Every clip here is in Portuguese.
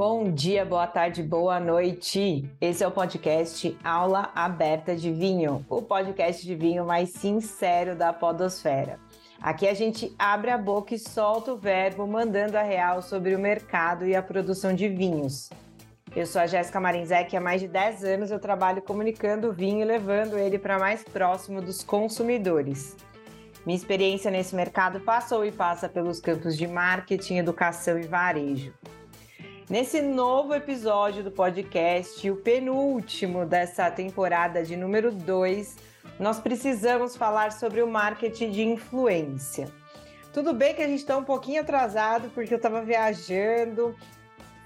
Bom dia, boa tarde, boa noite. Esse é o podcast Aula Aberta de Vinho, o podcast de vinho mais sincero da Podosfera. Aqui a gente abre a boca e solta o verbo, mandando a real sobre o mercado e a produção de vinhos. Eu sou a Jéssica Marinzec e há mais de 10 anos eu trabalho comunicando o vinho e levando ele para mais próximo dos consumidores. Minha experiência nesse mercado passou e passa pelos campos de marketing, educação e varejo. Nesse novo episódio do podcast, o penúltimo dessa temporada de número 2, nós precisamos falar sobre o marketing de influência. Tudo bem que a gente está um pouquinho atrasado porque eu estava viajando,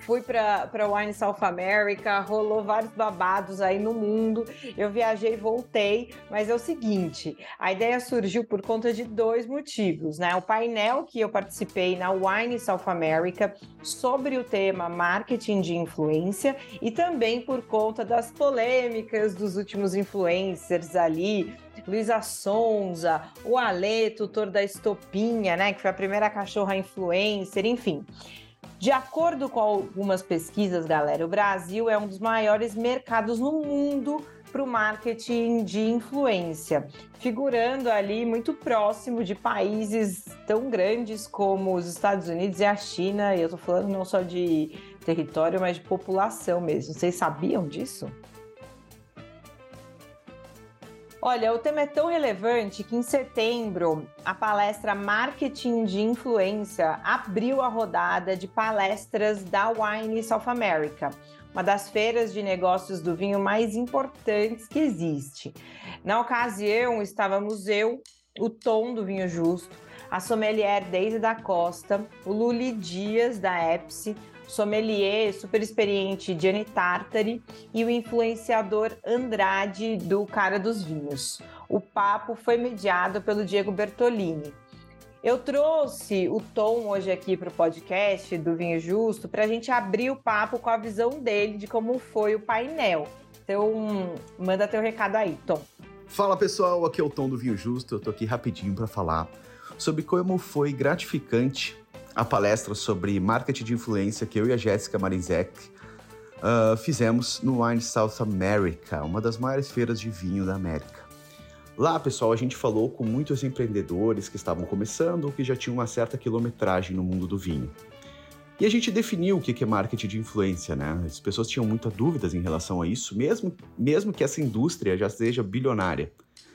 fui para Wine South America, rolou vários babados aí no mundo. Eu viajei e voltei, mas é o seguinte: a ideia surgiu por conta de dois motivos, né? O painel que eu participei na Wine South America sobre o tema marketing de influência e também por conta das polêmicas dos últimos influencers ali, Luísa Sonza, o Ale, tutor da Estopinha, né, que foi a primeira cachorra influencer, enfim. De acordo com algumas pesquisas, galera, o Brasil é um dos maiores mercados no mundo para o marketing de influência, figurando ali muito próximo de países tão grandes como os Estados Unidos e a China. E eu estou falando não só de território, mas de população mesmo. Vocês sabiam disso? Olha, o tema é tão relevante que em setembro a palestra Marketing de Influência abriu a rodada de palestras da Wine South America, uma das feiras de negócios do vinho mais importantes que existe. Na ocasião, estávamos eu, o Tom do Vinho Justo, a sommelier Deise da Costa, o Luli Dias da Epsi, sommelier super experiente Gianni Tartari e o influenciador Andrade do Cara dos Vinhos. O papo foi mediado pelo Diego Bertolini. Eu trouxe o Tom hoje aqui para o podcast do Vinho Justo para a gente abrir o papo com a visão dele de como foi o painel. Então, manda teu recado aí, Tom. Fala pessoal, aqui é o Tom do Vinho Justo. Eu tô aqui rapidinho para falar sobre como foi gratificante a palestra sobre marketing de influência que eu e a Jéssica Marinzek uh, fizemos no Wine South America, uma das maiores feiras de vinho da América. Lá, pessoal, a gente falou com muitos empreendedores que estavam começando ou que já tinham uma certa quilometragem no mundo do vinho. E a gente definiu o que é marketing de influência, né? As pessoas tinham muitas dúvidas em relação a isso, mesmo, mesmo que essa indústria já seja bilionária.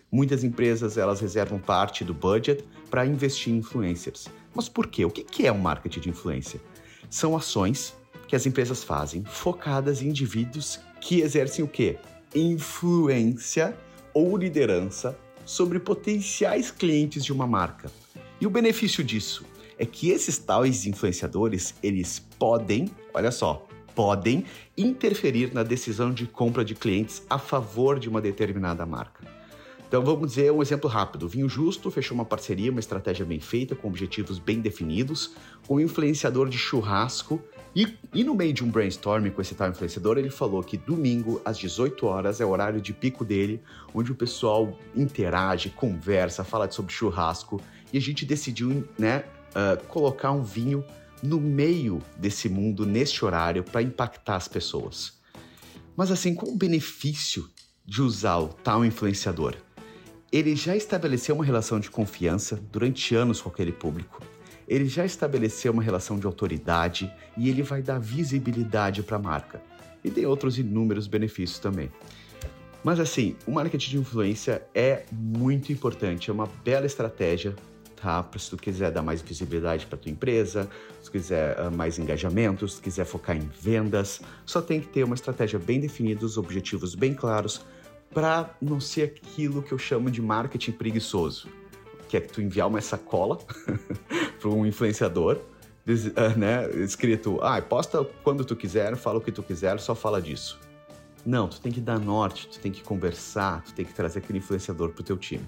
Muitas empresas elas reservam parte do budget para investir em influencers. Mas por quê? O que é um marketing de influência? São ações que as empresas fazem focadas em indivíduos que exercem o quê? Influência ou liderança sobre potenciais clientes de uma marca. E o benefício disso é que esses tais influenciadores, eles podem, olha só, podem interferir na decisão de compra de clientes a favor de uma determinada marca. Então vamos dizer um exemplo rápido. O Vinho Justo fechou uma parceria, uma estratégia bem feita, com objetivos bem definidos, com um influenciador de churrasco. E, e no meio de um brainstorming com esse tal influenciador, ele falou que domingo, às 18 horas, é o horário de pico dele, onde o pessoal interage, conversa, fala sobre churrasco. E a gente decidiu né, uh, colocar um vinho no meio desse mundo, neste horário, para impactar as pessoas. Mas assim, qual o benefício de usar o tal influenciador? Ele já estabeleceu uma relação de confiança durante anos com aquele público. Ele já estabeleceu uma relação de autoridade e ele vai dar visibilidade para a marca. E tem outros inúmeros benefícios também. Mas assim, o marketing de influência é muito importante, é uma bela estratégia, tá? Se tu quiser dar mais visibilidade para tua empresa, se quiser uh, mais engajamento, se quiser focar em vendas, só tem que ter uma estratégia bem definida, os objetivos bem claros, para não ser aquilo que eu chamo de marketing preguiçoso, que é que tu enviar uma sacola para um influenciador, ah, né, escrito, ah, posta quando tu quiser, fala o que tu quiser, só fala disso. Não, tu tem que dar norte, tu tem que conversar, tu tem que trazer aquele influenciador pro teu time.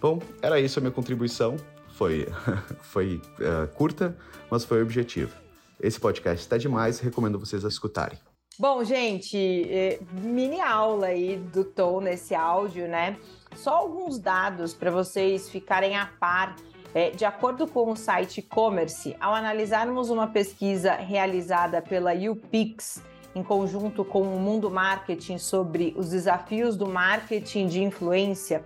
Bom, era isso a minha contribuição. Foi, foi uh, curta, mas foi objetivo. Esse podcast está demais, recomendo vocês a escutarem. Bom, gente, é, mini aula aí do Tom nesse áudio, né? Só alguns dados para vocês ficarem a par É, de acordo com o site e-commerce, ao analisarmos uma pesquisa realizada pela UPix, em conjunto com o Mundo Marketing sobre os desafios do marketing de influência,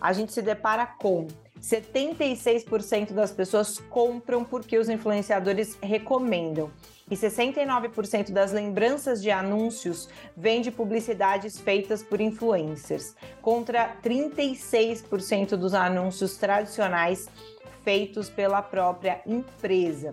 a gente se depara com 76% das pessoas compram porque os influenciadores recomendam. E 69% das lembranças de anúncios vêm de publicidades feitas por influencers, contra 36% dos anúncios tradicionais feitos pela própria empresa.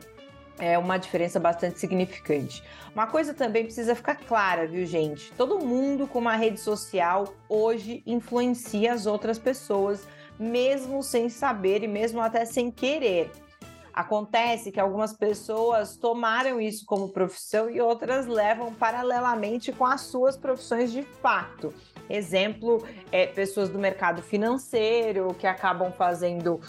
É uma diferença bastante significante. Uma coisa também precisa ficar clara, viu, gente? Todo mundo com uma rede social hoje influencia as outras pessoas, mesmo sem saber e mesmo até sem querer. Acontece que algumas pessoas tomaram isso como profissão e outras levam paralelamente com as suas profissões de fato. Exemplo, é, pessoas do mercado financeiro que acabam fazendo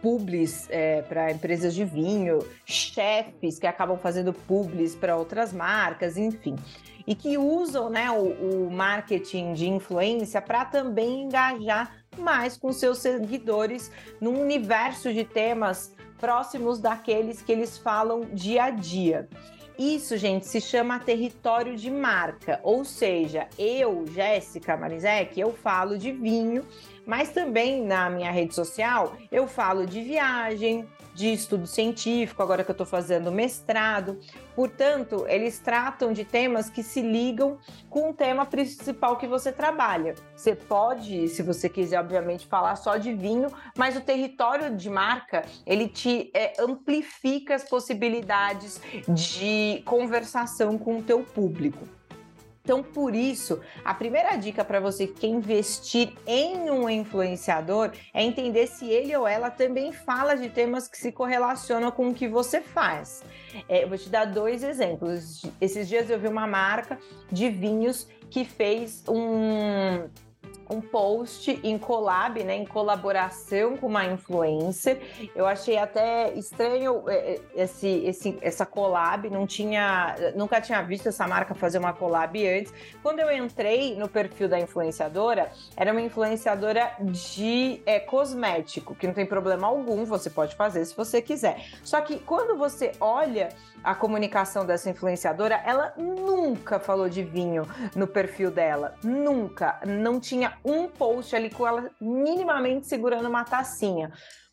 publis é, para empresas de vinho, chefes que acabam fazendo publis para outras marcas, enfim. E que usam né, o, o marketing de influência para também engajar mais com seus seguidores num universo de temas próximos daqueles que eles falam dia a dia. Isso, gente, se chama território de marca, ou seja, eu, Jéssica Marizek, eu falo de vinho mas também na minha rede social eu falo de viagem, de estudo científico, agora que eu estou fazendo mestrado. Portanto, eles tratam de temas que se ligam com o tema principal que você trabalha. Você pode, se você quiser, obviamente, falar só de vinho, mas o território de marca ele te é, amplifica as possibilidades de conversação com o teu público. Então, por isso, a primeira dica para você que quer investir em um influenciador é entender se ele ou ela também fala de temas que se correlacionam com o que você faz. É, eu vou te dar dois exemplos. Esses dias eu vi uma marca de vinhos que fez um um post em collab, né, em colaboração com uma influencer. Eu achei até estranho é, é, esse, esse, essa collab, não tinha, nunca tinha visto essa marca fazer uma collab antes. Quando eu entrei no perfil da influenciadora, era uma influenciadora de é, cosmético, que não tem problema algum, você pode fazer se você quiser. Só que quando você olha a comunicação dessa influenciadora, ela nunca falou de vinho no perfil dela, nunca. Não tinha um post ali com ela minimamente segurando uma tacinha.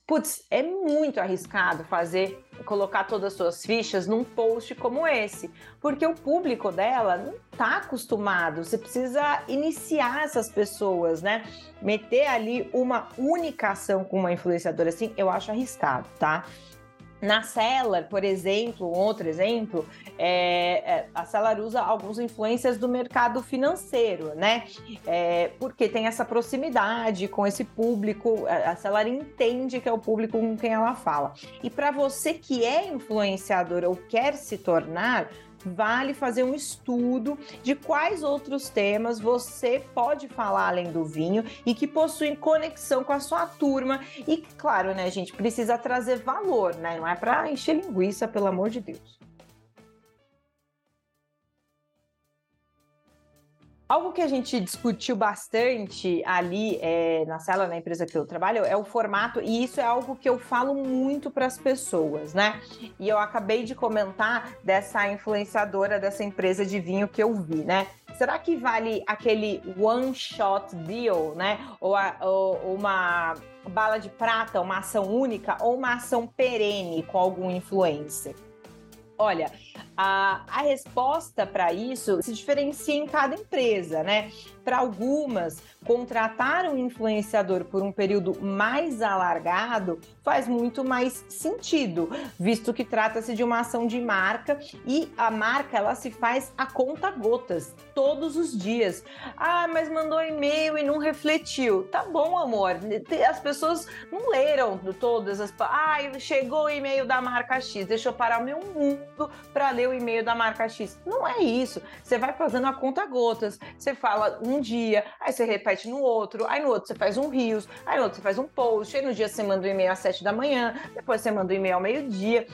Putz, é muito arriscado fazer, colocar todas as suas fichas num post como esse, porque o público dela não está acostumado. Você precisa iniciar essas pessoas, né? Meter ali uma única ação com uma influenciadora assim, eu acho arriscado, tá? Na Cellar, por exemplo, outro exemplo, é, é, a Cellar usa alguns influências do mercado financeiro, né? É, porque tem essa proximidade com esse público, a Cellar entende que é o público com quem ela fala. E para você que é influenciador ou quer se tornar, vale fazer um estudo de quais outros temas você pode falar além do vinho e que possuem conexão com a sua turma. E, claro, né, gente, precisa trazer valor, né? Não é para encher linguiça, pelo amor de Deus. Algo que a gente discutiu bastante ali é, na sala, na empresa que eu trabalho, é o formato, e isso é algo que eu falo muito para as pessoas, né? E eu acabei de comentar dessa influenciadora dessa empresa de vinho que eu vi, né? Será que vale aquele one shot deal, né? Ou, a, ou uma bala de prata, uma ação única, ou uma ação perene com algum influencer? Olha, a, a resposta para isso se diferencia em cada empresa, né? Para algumas, contratar um influenciador por um período mais alargado faz muito mais sentido, visto que trata-se de uma ação de marca e a marca ela se faz a conta gotas todos os dias. Ah, mas mandou e-mail e não refletiu. Tá bom, amor. As pessoas não leram todas as. Ah, chegou o e-mail da marca X. Deixa eu parar meu mundo para ler o e-mail da marca X. Não é isso. Você vai fazendo a conta gotas. Você fala um dia, aí você repete no outro, aí no outro você faz um rios, aí no outro você faz um post, aí no dia você manda um e-mail às sete da manhã, depois você manda um e-mail ao meio-dia.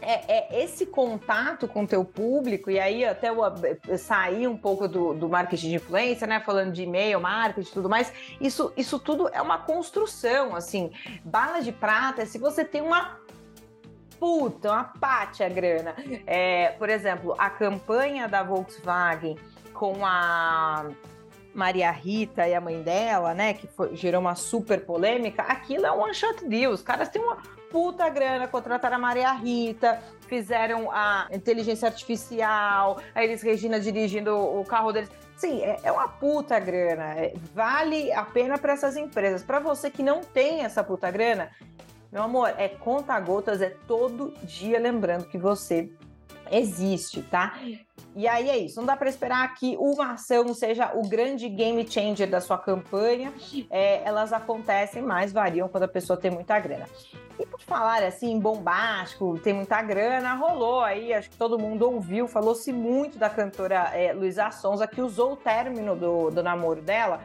é, é, esse contato com o teu público, e aí até eu, eu sair um pouco do, do, marketing de influência, né? Falando de e-mail, marketing e tudo mais, isso, isso tudo é uma construção, assim. Bala de prata é se você tem uma puta, uma pátia grana. É, por exemplo, a campanha da Volkswagen com a Maria Rita e a mãe dela, né, que foi, gerou uma super polêmica, aquilo é um one shot deal. Os caras têm uma puta grana, contrataram a Maria Rita, fizeram a inteligência artificial, a Elis Regina dirigindo o carro deles. Sim, é, é uma puta grana. É, vale a pena para essas empresas. Para você que não tem essa puta grana, meu amor, é conta gotas, é todo dia lembrando que você existe, tá? E aí é isso, não dá para esperar que uma ação seja o grande game changer da sua campanha. É, elas acontecem, mas variam quando a pessoa tem muita grana. E por falar assim, bombástico, tem muita grana, rolou aí, acho que todo mundo ouviu, falou-se muito da cantora é, Luísa Sonza, que usou o término do, do namoro dela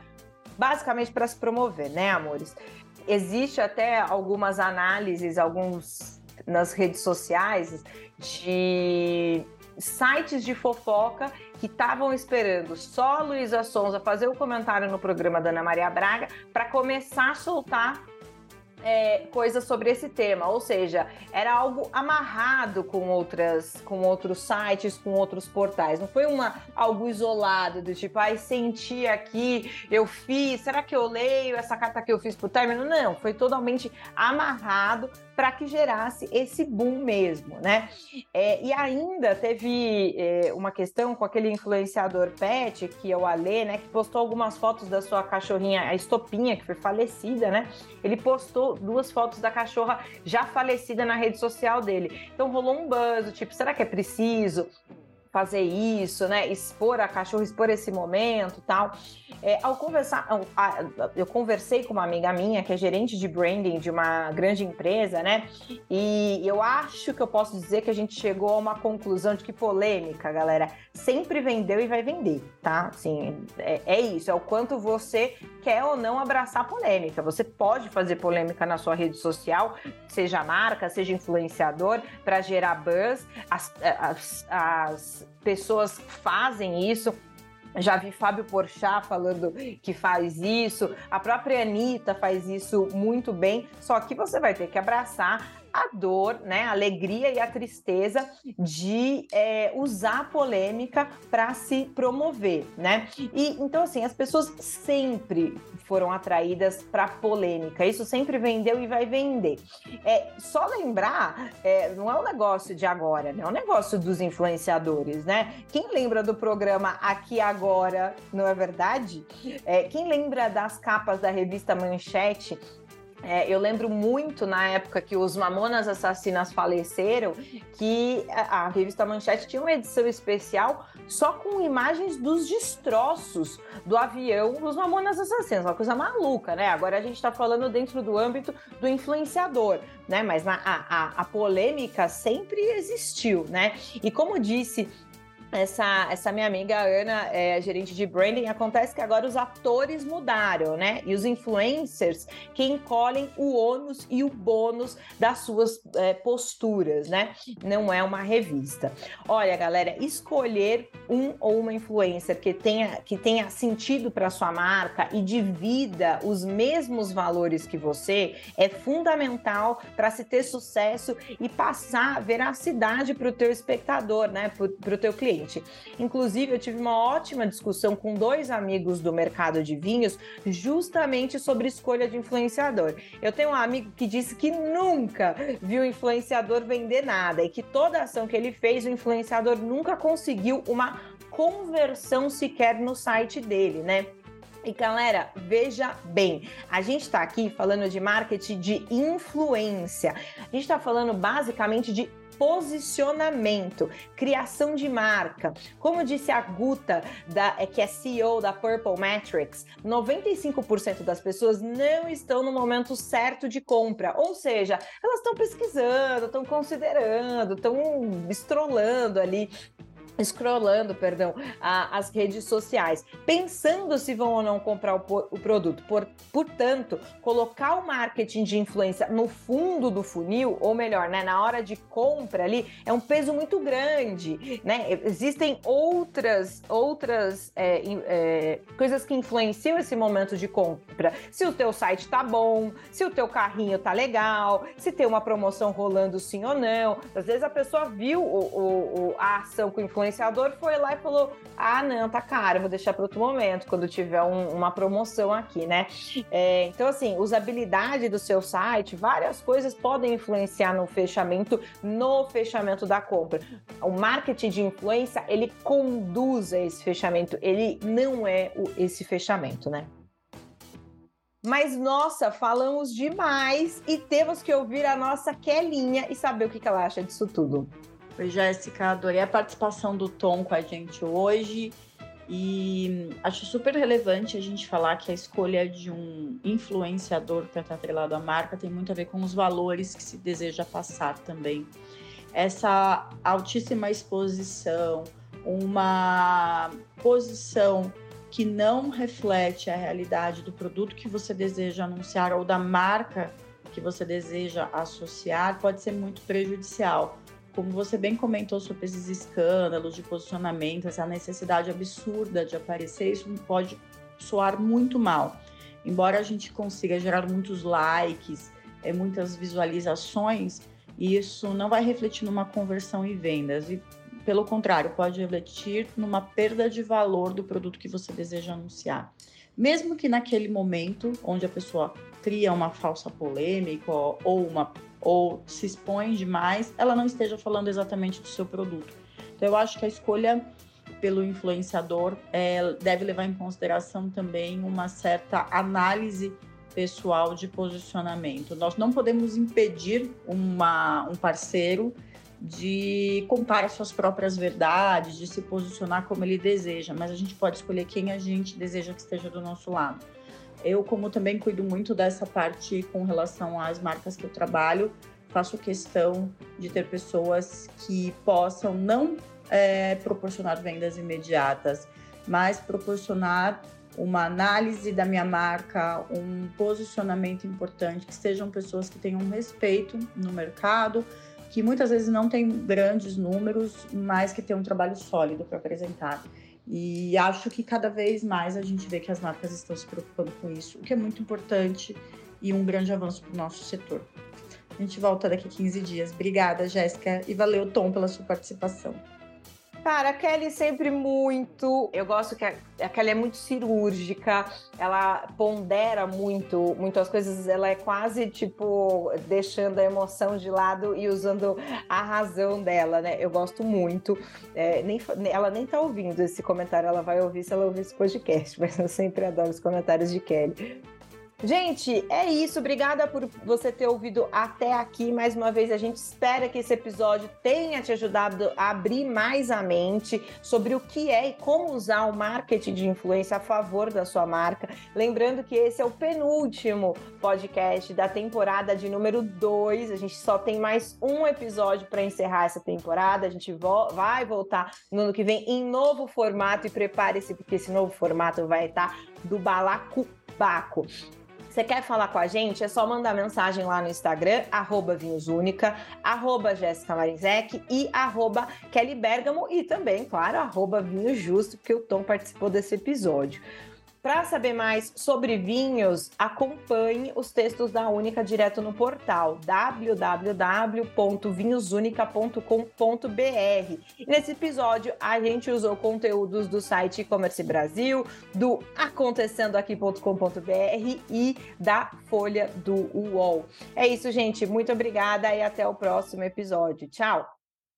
basicamente para se promover, né, amores? Existe até algumas análises, alguns nas redes sociais de sites de fofoca que estavam esperando só a Luísa Sonza fazer o comentário no programa da Ana Maria Braga para começar a soltar é, coisas sobre esse tema, ou seja, era algo amarrado com outras, com outros sites, com outros portais. Não foi uma algo isolado do tipo, ai, senti aqui, eu fiz, será que eu leio essa carta que eu fiz pro término? Não, foi totalmente amarrado para que gerasse esse boom mesmo, né? É, e ainda teve é, uma questão com aquele influenciador pet, que é o Alê, né? Que postou algumas fotos da sua cachorrinha, a Estopinha, que foi falecida, né? Ele postou duas fotos da cachorra já falecida na rede social dele. Então rolou um buzz, tipo, será que é preciso? Fazer isso, né? Expor a cachorro, expor esse momento tal. É, ao conversar, eu conversei com uma amiga minha que é gerente de branding de uma grande empresa, né? E eu acho que eu posso dizer que a gente chegou a uma conclusão de que polêmica, galera, sempre vendeu e vai vender, tá? Assim, é, é isso, é o quanto você quer ou não abraçar polêmica. Você pode fazer polêmica na sua rede social, seja marca, seja influenciador, para gerar buzz. As, as, as pessoas fazem isso. Já vi Fábio Porchat falando que faz isso, a própria Anitta faz isso muito bem, só que você vai ter que abraçar a dor, né, a alegria e a tristeza de é, usar a polêmica para se promover, né? E então assim as pessoas sempre foram atraídas para polêmica. Isso sempre vendeu e vai vender. É só lembrar, é, não é um negócio de agora, né? É um negócio dos influenciadores, né? Quem lembra do programa Aqui Agora, não é verdade? É, quem lembra das capas da revista Manchete é, eu lembro muito na época que os Mamonas Assassinas faleceram, que a, a, revista Manchete tinha uma edição especial só com imagens dos destroços do avião dos Mamonas Assassinas, uma coisa maluca, né? Agora a gente está falando dentro do âmbito do influenciador, né? Mas na, a, a, a polêmica sempre existiu, né? E como disse essa, essa minha amiga Ana é gerente de branding. Acontece que agora os atores mudaram, né? E os influencers que encolhem o ônus e o bônus das suas é, posturas, né? Não é uma revista. Olha, galera, escolher um ou uma influencer que tenha, que tenha sentido para sua marca e divida os mesmos valores que você é fundamental para se ter sucesso e passar veracidade para o teu espectador, né? Para o teu cliente. Inclusive, eu tive uma ótima discussão com dois amigos do mercado de vinhos, justamente sobre escolha de influenciador. Eu tenho um amigo que disse que nunca viu influenciador vender nada e que toda ação que ele fez, o influenciador nunca conseguiu uma conversão sequer no site dele, né? E galera, veja bem, a gente está aqui falando de marketing de influência. A gente está falando basicamente de posicionamento, criação de marca. Como disse a Guta, da, é, que é CEO da Purple Metrics, 95% das pessoas não estão no momento certo de compra. Ou seja, elas estão pesquisando, estão considerando, estão estrolando ali scrollando, perdão, a, as redes sociais, pensando se vão ou não comprar o, o, produto. Por, portanto, colocar o marketing de influência no fundo do funil, ou melhor, né, na hora de compra ali, é um peso muito grande, né? Existem outras outras é, é, coisas que influenciam esse momento de compra. Se o teu site tá bom, se o teu carrinho tá legal, se tem uma promoção rolando sim ou não. Às vezes a pessoa viu o, o, a ação com influência influenciador foi lá e falou: ah, não, tá caro, vou deixar para outro momento, quando tiver um, uma promoção aqui, né? É, então, assim, usabilidade do seu site, várias coisas podem influenciar no fechamento, no fechamento da compra. O marketing de influência, ele conduz a esse fechamento, ele não é o, esse fechamento, né? Mas nossa, falamos demais e temos que ouvir a nossa Kelinha e saber o que ela acha disso tudo. Oi, Jéssica, adorei a participação do Tom com a gente hoje. E acho super relevante a gente falar que a escolha de um influenciador para estar atrelado à marca tem muito a ver com os valores que se deseja passar também. Essa altíssima exposição, uma posição que não reflete a realidade do produto que você deseja anunciar ou da marca que você deseja associar, pode ser muito prejudicial como você bem comentou sobre esses escândalos de posicionamento, essa necessidade absurda de aparecer, isso pode soar muito mal. Embora a gente consiga gerar muitos likes, é, muitas visualizações, isso não vai refletir numa conversão e vendas. E, pelo contrário, pode refletir numa perda de valor do produto que você deseja anunciar. Mesmo que naquele momento onde a pessoa cria uma falsa polêmica ou uma ou se expõe demais, ela não esteja falando exatamente do seu produto. Então, eu acho que a escolha pelo influenciador é, deve levar em consideração também uma certa análise pessoal de posicionamento. Nós não podemos impedir uma, um parceiro de contar as suas próprias verdades, de se posicionar como ele deseja, mas a gente pode escolher quem a gente deseja que esteja do nosso lado. Eu, como também cuido muito dessa parte com relação às marcas que eu trabalho, faço questão de ter pessoas que possam não é, proporcionar vendas imediatas, mas proporcionar uma análise da minha marca, um posicionamento importante, que sejam pessoas que tenham respeito no mercado, que muitas vezes não têm grandes números, mas que têm um trabalho sólido para apresentar. E acho que cada vez mais a gente vê que as marcas estão se preocupando com isso, o que é muito importante e um grande avanço para o nosso setor. A gente volta daqui a 15 dias. Obrigada, Jéssica, e valeu, Tom, pela sua participação. Cara, a Kelly sempre muito. Eu gosto que a, a Kelly é muito cirúrgica, ela pondera muito, muito as coisas, ela é quase tipo deixando a emoção de lado e usando a razão dela, né? Eu gosto muito. É, nem, ela nem tá ouvindo esse comentário, ela vai ouvir se ela ouvir esse podcast, mas eu sempre adoro os comentários de Kelly. Gente, é isso. Obrigada por você ter ouvido até aqui. Mais uma vez, a gente espera que esse episódio tenha te ajudado a abrir mais a mente sobre o que é e como usar o marketing de influência a favor da sua marca. Lembrando que esse é o penúltimo podcast da temporada de número 2. A gente só tem mais um episódio para encerrar essa temporada. A gente vo vai voltar no ano que vem em novo formato e prepare-se, porque esse novo formato vai estar do balaco Baco. Você quer falar com a gente? É só mandar mensagem lá no Instagram, arroba vinhosúnica, arroba Jéssica e arroba Kelly Bergamo e também, claro, arroba Vinho Justo, porque o Tom participou desse episódio. Para saber mais sobre vinhos, acompanhe os textos da Única direto no portal www.vinhosunica.com.br. nesse episódio, a gente usou conteúdos do site E-Commerce Brasil, do acontecendoaqui.com.br e da Folha do UOL. É isso, gente. Muito obrigada e até o próximo episódio. Tchau!